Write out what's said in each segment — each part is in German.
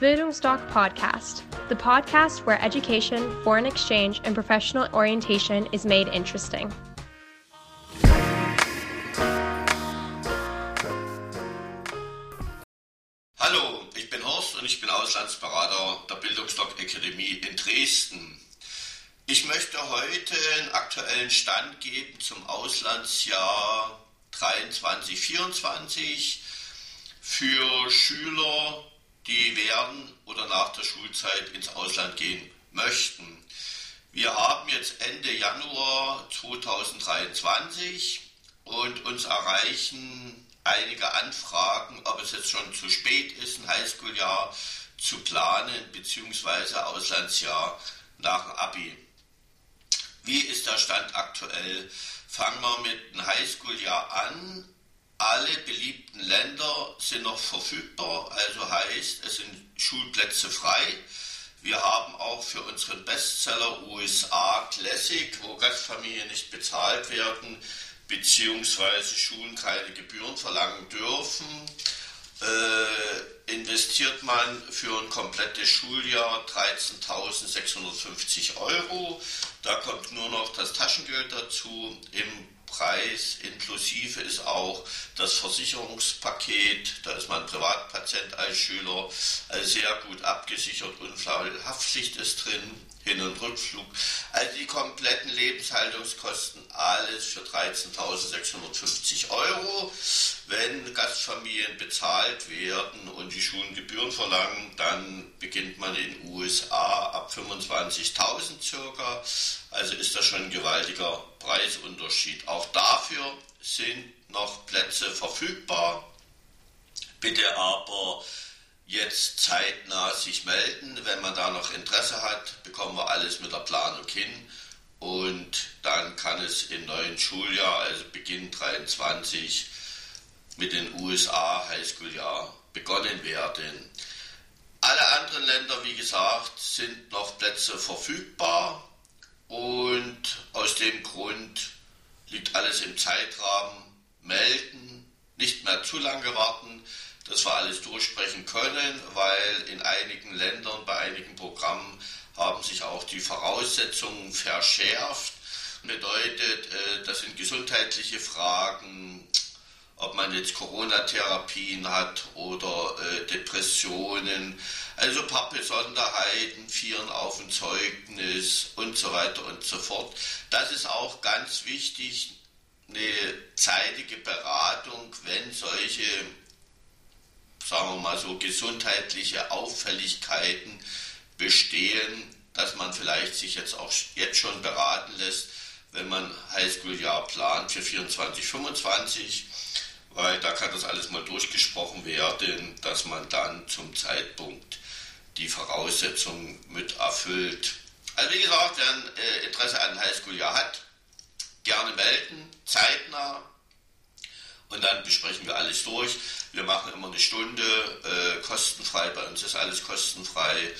Bildungsdoc Podcast, the podcast where education, foreign exchange, and professional orientation is made interesting. Hallo, ich bin Horst und ich bin Auslandsberater der Bildungsdoc Akademie in Dresden. Ich möchte heute einen aktuellen Stand geben zum Auslandsjahr 23-24 für Schüler, die während oder nach der Schulzeit ins Ausland gehen möchten. Wir haben jetzt Ende Januar 2023 und uns erreichen einige Anfragen, ob es jetzt schon zu spät ist, ein Highschool-Jahr zu planen, beziehungsweise Auslandsjahr nach Abi. Wie ist der Stand aktuell? Fangen wir mit dem Highschool-Jahr an. Alle beliebten Länder sind noch verfügbar, also heißt, es sind Schulplätze frei. Wir haben auch für unseren Bestseller USA Classic, wo Gastfamilien nicht bezahlt werden, beziehungsweise Schulen keine Gebühren verlangen dürfen, äh, investiert man für ein komplettes Schuljahr 13.650 Euro. Da kommt nur noch das Taschengeld dazu. Im Preis inklusive ist auch das Versicherungspaket. Da ist man Privatpatient als Schüler sehr gut abgesichert. Unfallhaftpflicht ist drin. Hin- und Rückflug. Also die kompletten Lebenshaltungskosten, alles für 13.650 Euro. Wenn Gastfamilien bezahlt werden und die Schulen Gebühren verlangen, dann beginnt man in den USA ab 25.000 circa. Also ist das schon ein gewaltiger Preisunterschied. Auch dafür sind noch Plätze verfügbar. Bitte aber jetzt zeitnah sich melden. Wenn man da noch Interesse hat, bekommen wir alles mit der Planung hin. Und dann kann es im neuen Schuljahr, also Beginn 23, mit den USA Highschool-Jahr begonnen werden. Alle anderen Länder, wie gesagt, sind noch Plätze verfügbar und aus dem Grund liegt alles im Zeitrahmen. Melden, nicht mehr zu lange warten, dass wir alles durchsprechen können, weil in einigen Ländern, bei einigen Programmen haben sich auch die Voraussetzungen verschärft. Bedeutet, äh, das sind gesundheitliche Fragen, ob man jetzt Corona-Therapien hat oder äh, Depressionen, also ein paar Besonderheiten, Vieren auf ein Zeugnis und so weiter und so fort. Das ist auch ganz wichtig, eine zeitige Beratung, wenn solche sagen wir mal so, gesundheitliche Auffälligkeiten bestehen, dass man vielleicht sich jetzt auch jetzt schon beraten lässt, wenn man Highschool-Jahr plant für 24, 25, weil da kann das alles mal durchgesprochen werden, dass man dann zum Zeitpunkt die Voraussetzungen mit erfüllt. Also wie gesagt, wer ein äh, Interesse an Highschool-Jahr hat, gerne melden, zeitnah, und dann besprechen wir alles durch. Wir machen immer eine Stunde äh, kostenfrei, bei uns ist alles kostenfrei.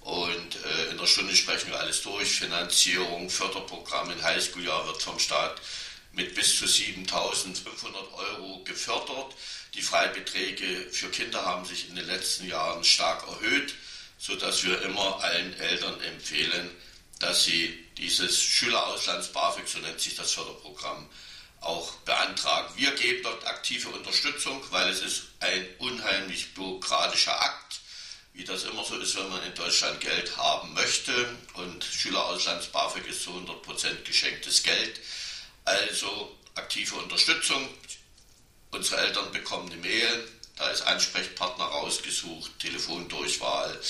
Und äh, in der Stunde sprechen wir alles durch. Finanzierung, Förderprogramm im Highschool-Jahr wird vom Staat mit bis zu 7.500 Euro gefördert. Die Freibeträge für Kinder haben sich in den letzten Jahren stark erhöht, sodass wir immer allen Eltern empfehlen, dass sie dieses Schülerauslands-BAföG, so nennt sich das Förderprogramm, auch beantragen. Wir geben dort aktive Unterstützung, weil es ist ein unheimlich bürokratischer Akt, wie das immer so ist, wenn man in Deutschland Geld haben möchte. Und Schülerauslands-BAföG ist zu 100% geschenktes Geld. Also aktive Unterstützung. Unsere Eltern bekommen eine Mail, da ist Ansprechpartner rausgesucht, Telefondurchwahl.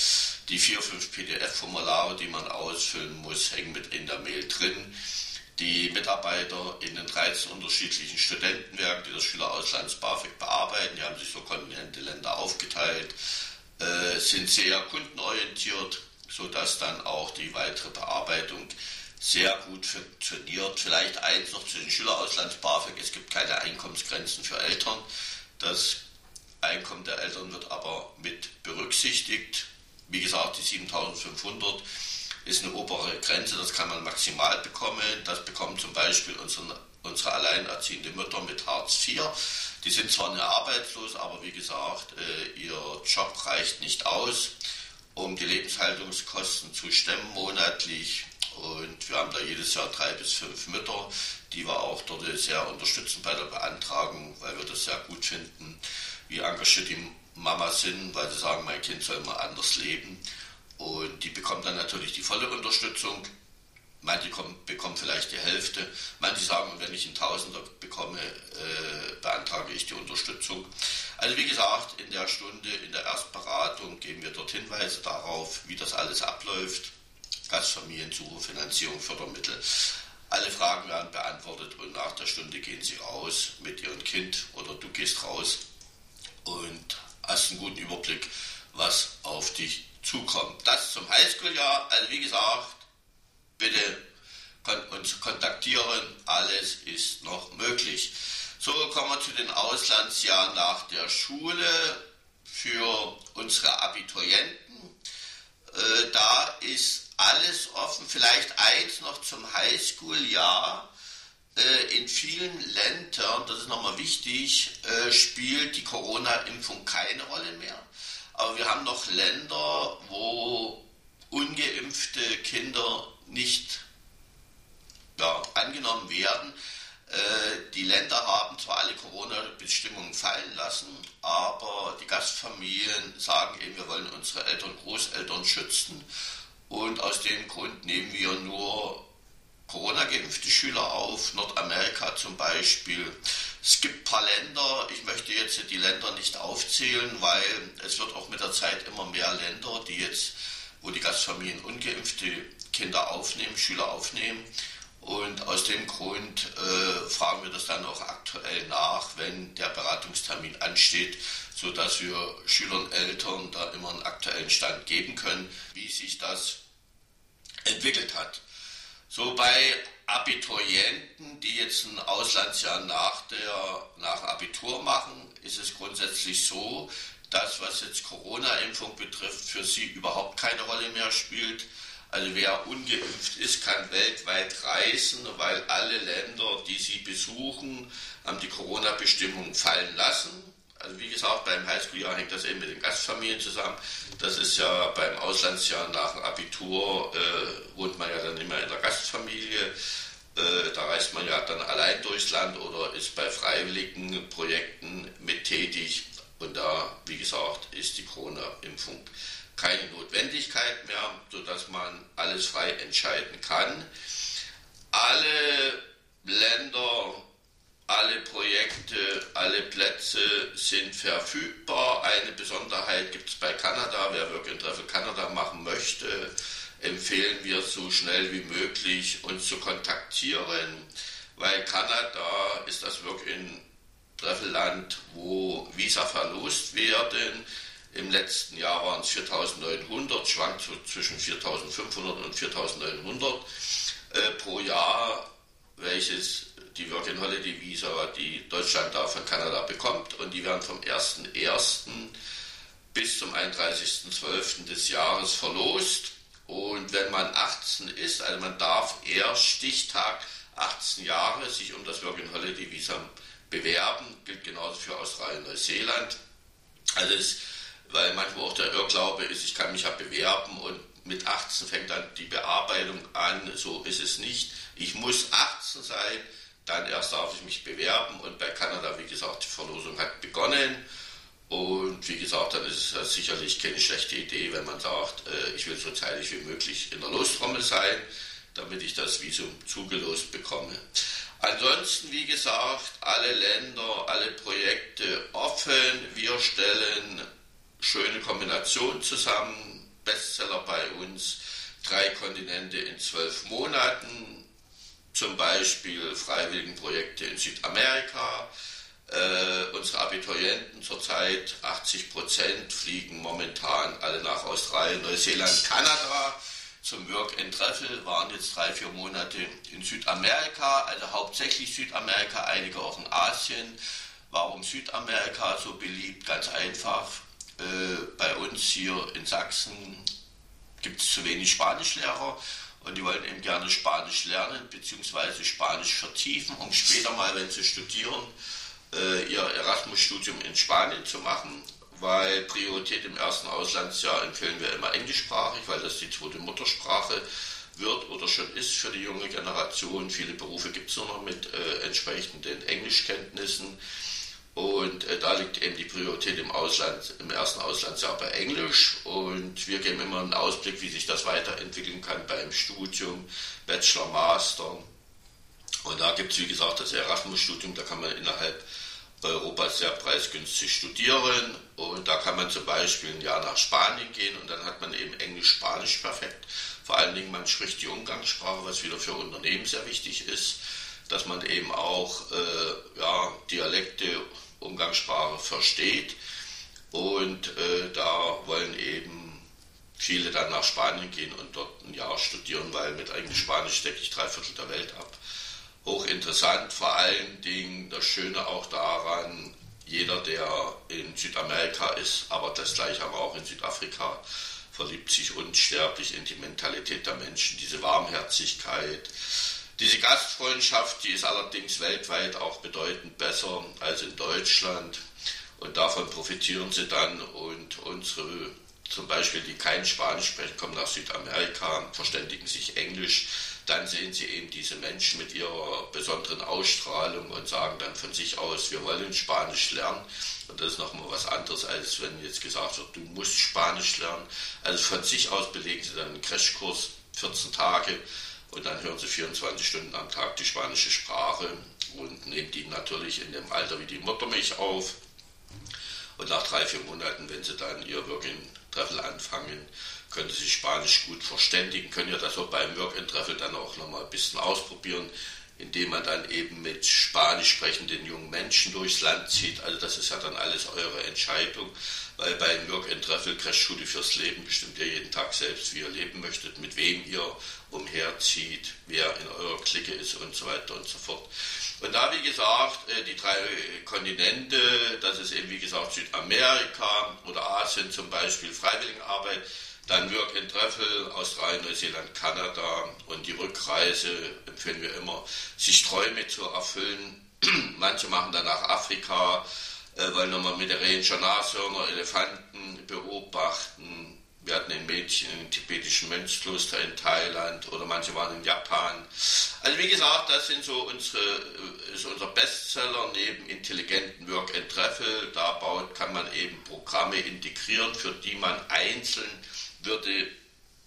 Die vier, fünf PDF-Formulare, die man ausfüllen muss, hängen mit in der Mail drin. Die Mitarbeiter in den 13 unterschiedlichen Studentenwerken, die das Schülerauslands-BAföG bearbeiten, die haben sich so kontinente Länder aufgeteilt, äh, sind sehr kundenorientiert, sodass dann auch die weitere Bearbeitung sehr gut funktioniert. Vielleicht eins noch zu den Schülerauslands-BAföG. Es gibt keine Einkommensgrenzen für Eltern. Das Einkommen der Eltern wird aber mit berücksichtigt. Wie gesagt, die 7500 ist eine obere Grenze, das kann man maximal bekommen. Das bekommen zum Beispiel unsere unsere alleinerziehende Mütter mit Hartz IV. Die sind zwar nicht arbeitslos, aber wie gesagt, äh, ihr Job reicht nicht aus, um die Lebenshaltungskosten zu stemmen monatlich. Und wir haben da jedes Jahr drei bis fünf Mütter, die wir auch dort sehr unterstützen bei der Beantragung, weil wir das sehr gut finden, wie engagiert die Mamas sind, weil sie sagen, mein Kind soll mal anders leben. Und die bekommen dann natürlich die volle Unterstützung. Manche bekommen vielleicht die Hälfte. Manche sagen, wenn ich einen Tausender bekomme, äh, beantrage ich die Unterstützung. Also wie gesagt, in der Stunde, in der Erstberatung geben wir dort Hinweise darauf, wie das alles abläuft. Gastfamiliensuche, Finanzierung, Fördermittel. Alle Fragen werden beantwortet und nach der Stunde gehen sie raus mit ihrem Kind oder du gehst raus und hast einen guten Überblick, was auf dich zukommt. Das zum Highschool-Jahr. Also wie gesagt, bitte uns kontaktieren. Alles ist noch möglich. So kommen wir zu den Auslandsjahren nach der Schule für unsere Abiturienten. Äh, da ist alles offen. Vielleicht eins noch zum Highschool-Jahr. Äh, in vielen Ländern, das ist nochmal wichtig, äh, spielt die Corona-Impfung keine Rolle mehr. Aber wir haben noch Länder, wo ungeimpfte Kinder nicht ja, angenommen werden. Äh, die Länder haben zwar alle Corona-Bestimmungen fallen lassen, aber die Gastfamilien sagen eben, wir wollen unsere Eltern, Großeltern schützen. Und aus dem Grund nehmen wir nur Corona-geimpfte Schüler auf, Nordamerika zum Beispiel. Es gibt ein paar Länder, ich möchte jetzt die Länder nicht aufzählen, weil es wird auch mit der Zeit immer mehr Länder, die jetzt, wo die Gastfamilien ungeimpfte Kinder aufnehmen, Schüler aufnehmen. Und aus dem Grund äh, fragen wir das dann auch aktuell nach, wenn der Beratungstermin ansteht, sodass wir Schülern und Eltern da immer einen aktuellen Stand geben können, wie sich das entwickelt hat. So bei Abiturienten, die jetzt ein Auslandsjahr nach, der, nach Abitur machen, ist es grundsätzlich so, dass was jetzt Corona-Impfung betrifft, für sie überhaupt keine Rolle mehr spielt. Also wer ungeimpft ist, kann weltweit reisen, weil alle Länder, die sie besuchen, haben die Corona-Bestimmungen fallen lassen. Also wie gesagt, beim Highschool-Jahr hängt das eben mit den Gastfamilien zusammen. Das ist ja beim Auslandsjahr nach dem Abitur, äh, wohnt man ja dann immer in der Gastfamilie. Äh, da reist man ja dann allein durchs Land oder ist bei freiwilligen Projekten mit tätig. Und da, wie gesagt, ist die Corona-Impfung keine Notwendigkeit mehr, sodass man alles frei entscheiden kann. Alle Länder alle Projekte, alle Plätze sind verfügbar. Eine Besonderheit gibt es bei Kanada. Wer Work and Travel Kanada machen möchte, empfehlen wir so schnell wie möglich uns zu kontaktieren, weil Kanada ist das Work in Travel Land, wo Visa verlost werden. Im letzten Jahr waren es 4.900, schwankt so zwischen 4.500 und 4.900 äh, pro Jahr, welches die Working Holiday Visa, die Deutschland da von Kanada bekommt und die werden vom 1.1. bis zum 31.12. des Jahres verlost. Und wenn man 18 ist, also man darf erst Stichtag 18 Jahre sich um das Working Holiday Visa bewerben, gilt genauso für Australien und Neuseeland. Also es, weil manchmal auch der Irrglaube ist, ich kann mich ja bewerben und mit 18 fängt dann die Bearbeitung an, so ist es nicht. Ich muss 18 sein, dann erst darf ich mich bewerben und bei Kanada, wie gesagt, die Verlosung hat begonnen. Und wie gesagt, dann ist es sicherlich keine schlechte Idee, wenn man sagt, äh, ich will so zeitig wie möglich in der Lostrommel sein, damit ich das Visum zugelost bekomme. Ansonsten, wie gesagt, alle Länder, alle Projekte offen. Wir stellen schöne Kombinationen zusammen. Bestseller bei uns, drei Kontinente in zwölf Monaten zum Beispiel Freiwilligenprojekte in Südamerika. Äh, unsere Abiturienten zurzeit 80 Prozent fliegen momentan alle nach Australien, Neuseeland, Kanada zum Work and Travel, waren jetzt drei, vier Monate in Südamerika, also hauptsächlich Südamerika, einige auch in Asien. Warum Südamerika so beliebt? Ganz einfach. Äh, bei uns hier in Sachsen gibt es zu wenig Spanischlehrer und die wollen eben gerne Spanisch lernen bzw. Spanisch vertiefen, um später mal, wenn sie studieren, äh, ihr Erasmus-Studium in Spanien zu machen, weil Priorität im ersten Auslandsjahr empfehlen wir immer englischsprachig, weil das die zweite Muttersprache wird oder schon ist für die junge Generation. Viele Berufe gibt es nur noch mit äh, entsprechenden Englischkenntnissen. Und äh, da liegt eben die Priorität im, Ausland, im ersten Auslandsjahr bei Englisch. Und wir geben immer einen Ausblick, wie sich das weiterentwickeln kann beim Studium, Bachelor, Master. Und da gibt es, wie gesagt, das Erasmus-Studium, da kann man innerhalb Europas sehr preisgünstig studieren. Und da kann man zum Beispiel ein Jahr nach Spanien gehen und dann hat man eben Englisch-Spanisch perfekt. Vor allen Dingen, man spricht die Umgangssprache, was wieder für Unternehmen sehr wichtig ist, dass man eben auch äh, ja, Dialekte, Umgangssprache versteht. Und äh, da wollen eben viele dann nach Spanien gehen und dort ein Jahr studieren, weil mit eigentlich Spanisch decke ich drei Viertel der Welt ab. Hochinteressant vor allen Dingen das Schöne auch daran, jeder, der in Südamerika ist, aber das gleiche aber auch in Südafrika, verliebt sich unsterblich in die Mentalität der Menschen, diese Warmherzigkeit. Diese Gastfreundschaft, die ist allerdings weltweit auch bedeutend besser als in Deutschland. Und davon profitieren sie dann. Und unsere, zum Beispiel, die kein Spanisch sprechen, kommen nach Südamerika, verständigen sich Englisch dann sehen sie eben diese Menschen mit ihrer besonderen Ausstrahlung und sagen dann von sich aus, wir wollen Spanisch lernen. Und das ist nochmal was anderes, als wenn jetzt gesagt wird, du musst Spanisch lernen. Also von sich aus belegen sie dann einen Crashkurs, 14 Tage, und dann hören sie 24 Stunden am Tag die spanische Sprache und nehmen die natürlich in dem Alter wie die Muttermilch auf. Und nach drei, vier Monaten, wenn sie dann ihr Working Travel anfangen, können sich Spanisch gut verständigen, können ja das auch beim Work and Travel dann auch nochmal ein bisschen ausprobieren, indem man dann eben mit Spanisch sprechenden jungen Menschen durchs Land zieht. Also das ist ja dann alles eure Entscheidung, weil beim Work and Travel Crashschule fürs Leben bestimmt ihr jeden Tag selbst, wie ihr leben möchtet, mit wem ihr umherzieht, wer in eurer Clique ist und so weiter und so fort. Und da, wie gesagt, äh, die drei Kontinente, das ist eben, wie gesagt, Südamerika oder Asien zum Beispiel, Freiwilligenarbeit, dann Work in Treffel, Australien, Neuseeland, Kanada und die Rückreise empfehlen wir immer, sich Träume zu erfüllen. Manche machen dann nach Afrika, äh, wollen nochmal mit der Ranger Nashörner, Elefanten beobachten. Wir hatten ein Mädchen im tibetischen Mönchskloster in Thailand oder manche waren in Japan. Also wie gesagt, das sind so unsere, äh, ist unser Bestseller neben intelligenten Work and Treffel. Da baut, kann man eben Programme integrieren, für die man einzeln würde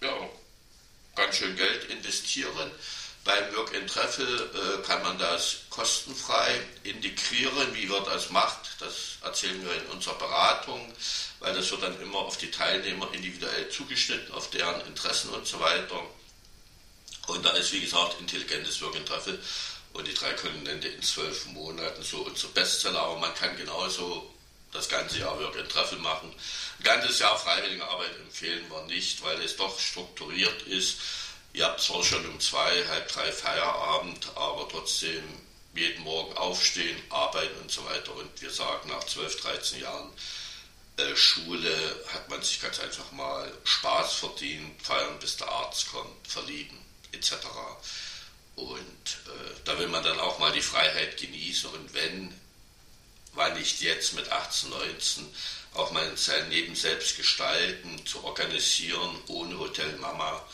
ja, ganz schön Geld investieren. Beim Work in Treffel äh, kann man das kostenfrei integrieren. Wie wird das macht, das erzählen wir in unserer Beratung, weil das wird dann immer auf die Teilnehmer individuell zugeschnitten, auf deren Interessen und so weiter. Und da ist, wie gesagt, intelligentes Work in Treffel und die drei Kontinente in zwölf Monaten so unser Bestseller. Aber man kann genauso das ganze Jahr Work Travel machen. Ein ganzes Jahr freiwillige Arbeit empfehlen wir nicht, weil es doch strukturiert ist. Ihr habt zwar schon um zwei, halb drei Feierabend, aber trotzdem jeden Morgen aufstehen, arbeiten und so weiter. Und wir sagen, nach 12, 13 Jahren äh, Schule hat man sich ganz einfach mal Spaß verdient, feiern bis der Arzt kommt, verlieben etc. Und äh, da will man dann auch mal die Freiheit genießen. Und wenn wann nicht jetzt mit 18, 19 auch mal sein Leben selbst gestalten, zu organisieren, ohne Hotel Mama.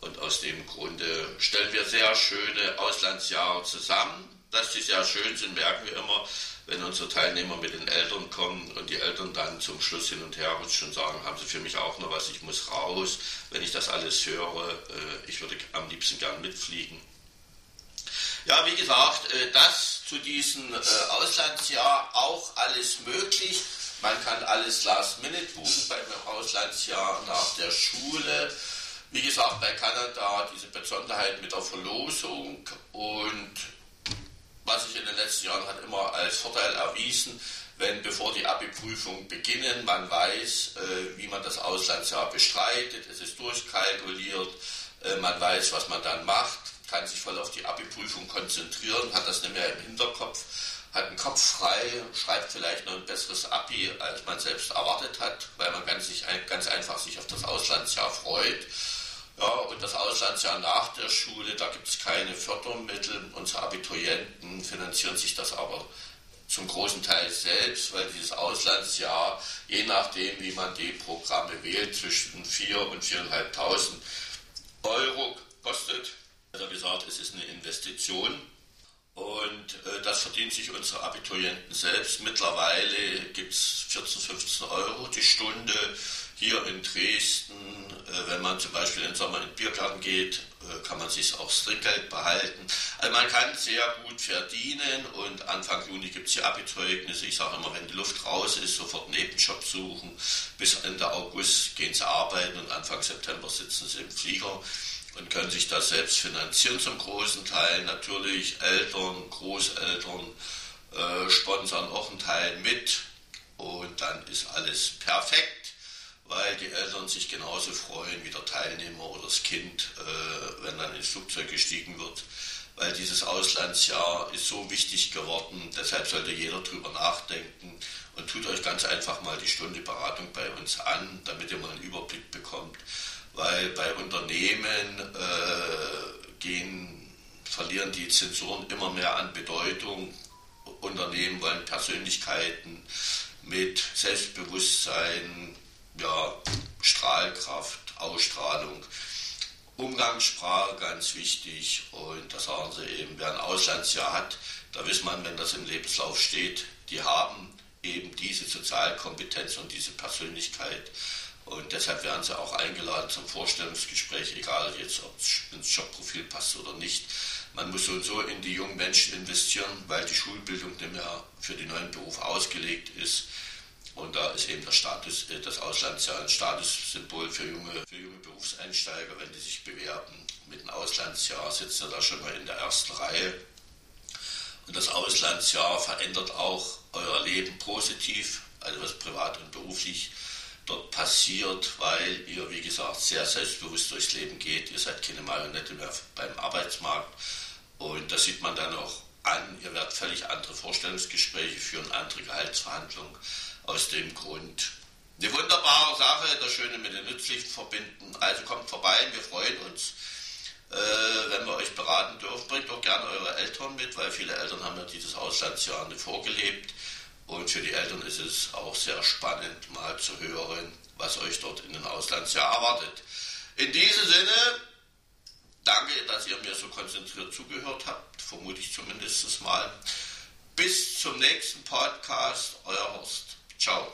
Und aus dem Grunde stellen wir sehr schöne Auslandsjahre zusammen. Dass die sehr schön sind, merken wir immer, wenn unsere Teilnehmer mit den Eltern kommen und die Eltern dann zum Schluss hin und her rutschen und sagen, haben Sie für mich auch noch was, ich muss raus. Wenn ich das alles höre, äh, ich würde am liebsten gern mitfliegen. Ja, wie gesagt, äh, das zu diesem äh, Auslandsjahr auch alles möglich. Man kann alles last minute buchen beim Auslandsjahr nach der Schule. Wie gesagt, bei Kanada diese Besonderheit mit der Verlosung und was sich in den letzten Jahren hat immer als Vorteil erwiesen, wenn bevor die Abi-Prüfung beginnen, man weiß, äh, wie man das Auslandsjahr bestreitet, es ist durchkalkuliert, man weiß, was man dann macht kann sich voll auf die Abi-Prüfung konzentrieren, hat das nicht mehr im Hinterkopf, hat den Kopf frei, schreibt vielleicht noch ein besseres Abi, als man selbst erwartet hat, weil man ganz, ganz einfach sich auf das Auslandsjahr freut. Ja, und das Ausland Auslandsjahr nach der Schule, da gibt es keine Fördermittel. Unsere Abiturienten finanzieren sich das aber zum großen Teil selbst, weil dieses Auslandsjahr, je nachdem, wie man die Programme wählt, zwischen 4.000 und 4.500 Euro kostet. Gesagt, es ist eine Investition. Und äh, das verdienen sich unsere Abiturienten selbst. Mittlerweile gibt es 14, 15 Euro die Stunde hier in Dresden. Äh, wenn man zum Beispiel im Sommer in den Biergarten geht, äh, kann man sich auch das Trinkgeld behalten. Also man kann sehr gut verdienen und Anfang Juni gibt es hier Abiturignisse. Ich sage immer, wenn die Luft raus ist, sofort einen Nebenjob suchen. Bis Ende August gehen sie arbeiten und Anfang September sitzen sie im Flieger und können sich das selbst finanzieren zum großen Teil. Natürlich Eltern, Großeltern äh, sponsern auch einen Teil mit und dann ist alles perfekt, weil die Eltern sich genauso freuen wie der Teilnehmer oder das Kind, äh, wenn dann ins Flugzeug gestiegen wird. Weil dieses Auslandsjahr ist so wichtig geworden, deshalb sollte jeder drüber nachdenken und tut euch ganz einfach mal die Stunde Beratung bei uns an, damit ihr mal einen Überblick bekommt weil bei Unternehmen äh, gehen, verlieren die Zensoren immer mehr an Bedeutung. Unternehmen wollen Persönlichkeiten mit Selbstbewusstsein, ja, Strahlkraft, Ausstrahlung. Umgangssprache ganz wichtig und da sagen sie eben, wer ein Auslandsjahr hat, da weiß man, wenn das im Lebenslauf steht, die haben eben diese Sozialkompetenz und diese Persönlichkeit und deshalb werden sie auch eingeladen zum Vorstellungsgespräch, egal jetzt, ob es ins Jobprofil passt oder nicht. Man muss so und so in die jungen Menschen investieren, weil die Schulbildung nicht mehr für den neuen Beruf ausgelegt ist. Und da ist eben der Status, äh, das Auslandsjahr ein Statussymbol für junge, für junge Berufseinsteiger, wenn die sich bewerben. Mit dem Auslandsjahr sitzt er da schon mal in der ersten Reihe. Und das Auslandsjahr verändert auch euer Leben positiv, also was privat und beruflich dort passiert, weil ihr, wie gesagt, sehr selbstbewusst durchs Leben geht. Ihr seid keine Marionette mehr beim Arbeitsmarkt. Und das sieht man dann auch an. Ihr werdet völlig andere Vorstellungsgespräche führen, andere Gehaltsverhandlungen. Aus dem Grund eine wunderbare Sache, das Schöne mit den Nützlichen verbinden. Also kommt vorbei, wir freuen uns, äh, wenn wir euch beraten dürfen. Bringt auch gerne eure Eltern mit, weil viele Eltern haben ja dieses Auslandsjahr nicht vorgelebt. Und für die Eltern ist es auch sehr spannend, mal zu hören, was euch dort in den Auslandsjahr erwartet. In diesem Sinne, danke, dass ihr mir so konzentriert zugehört habt, vermute ich zumindest mal. Bis zum nächsten Podcast, euer Horst. Ciao.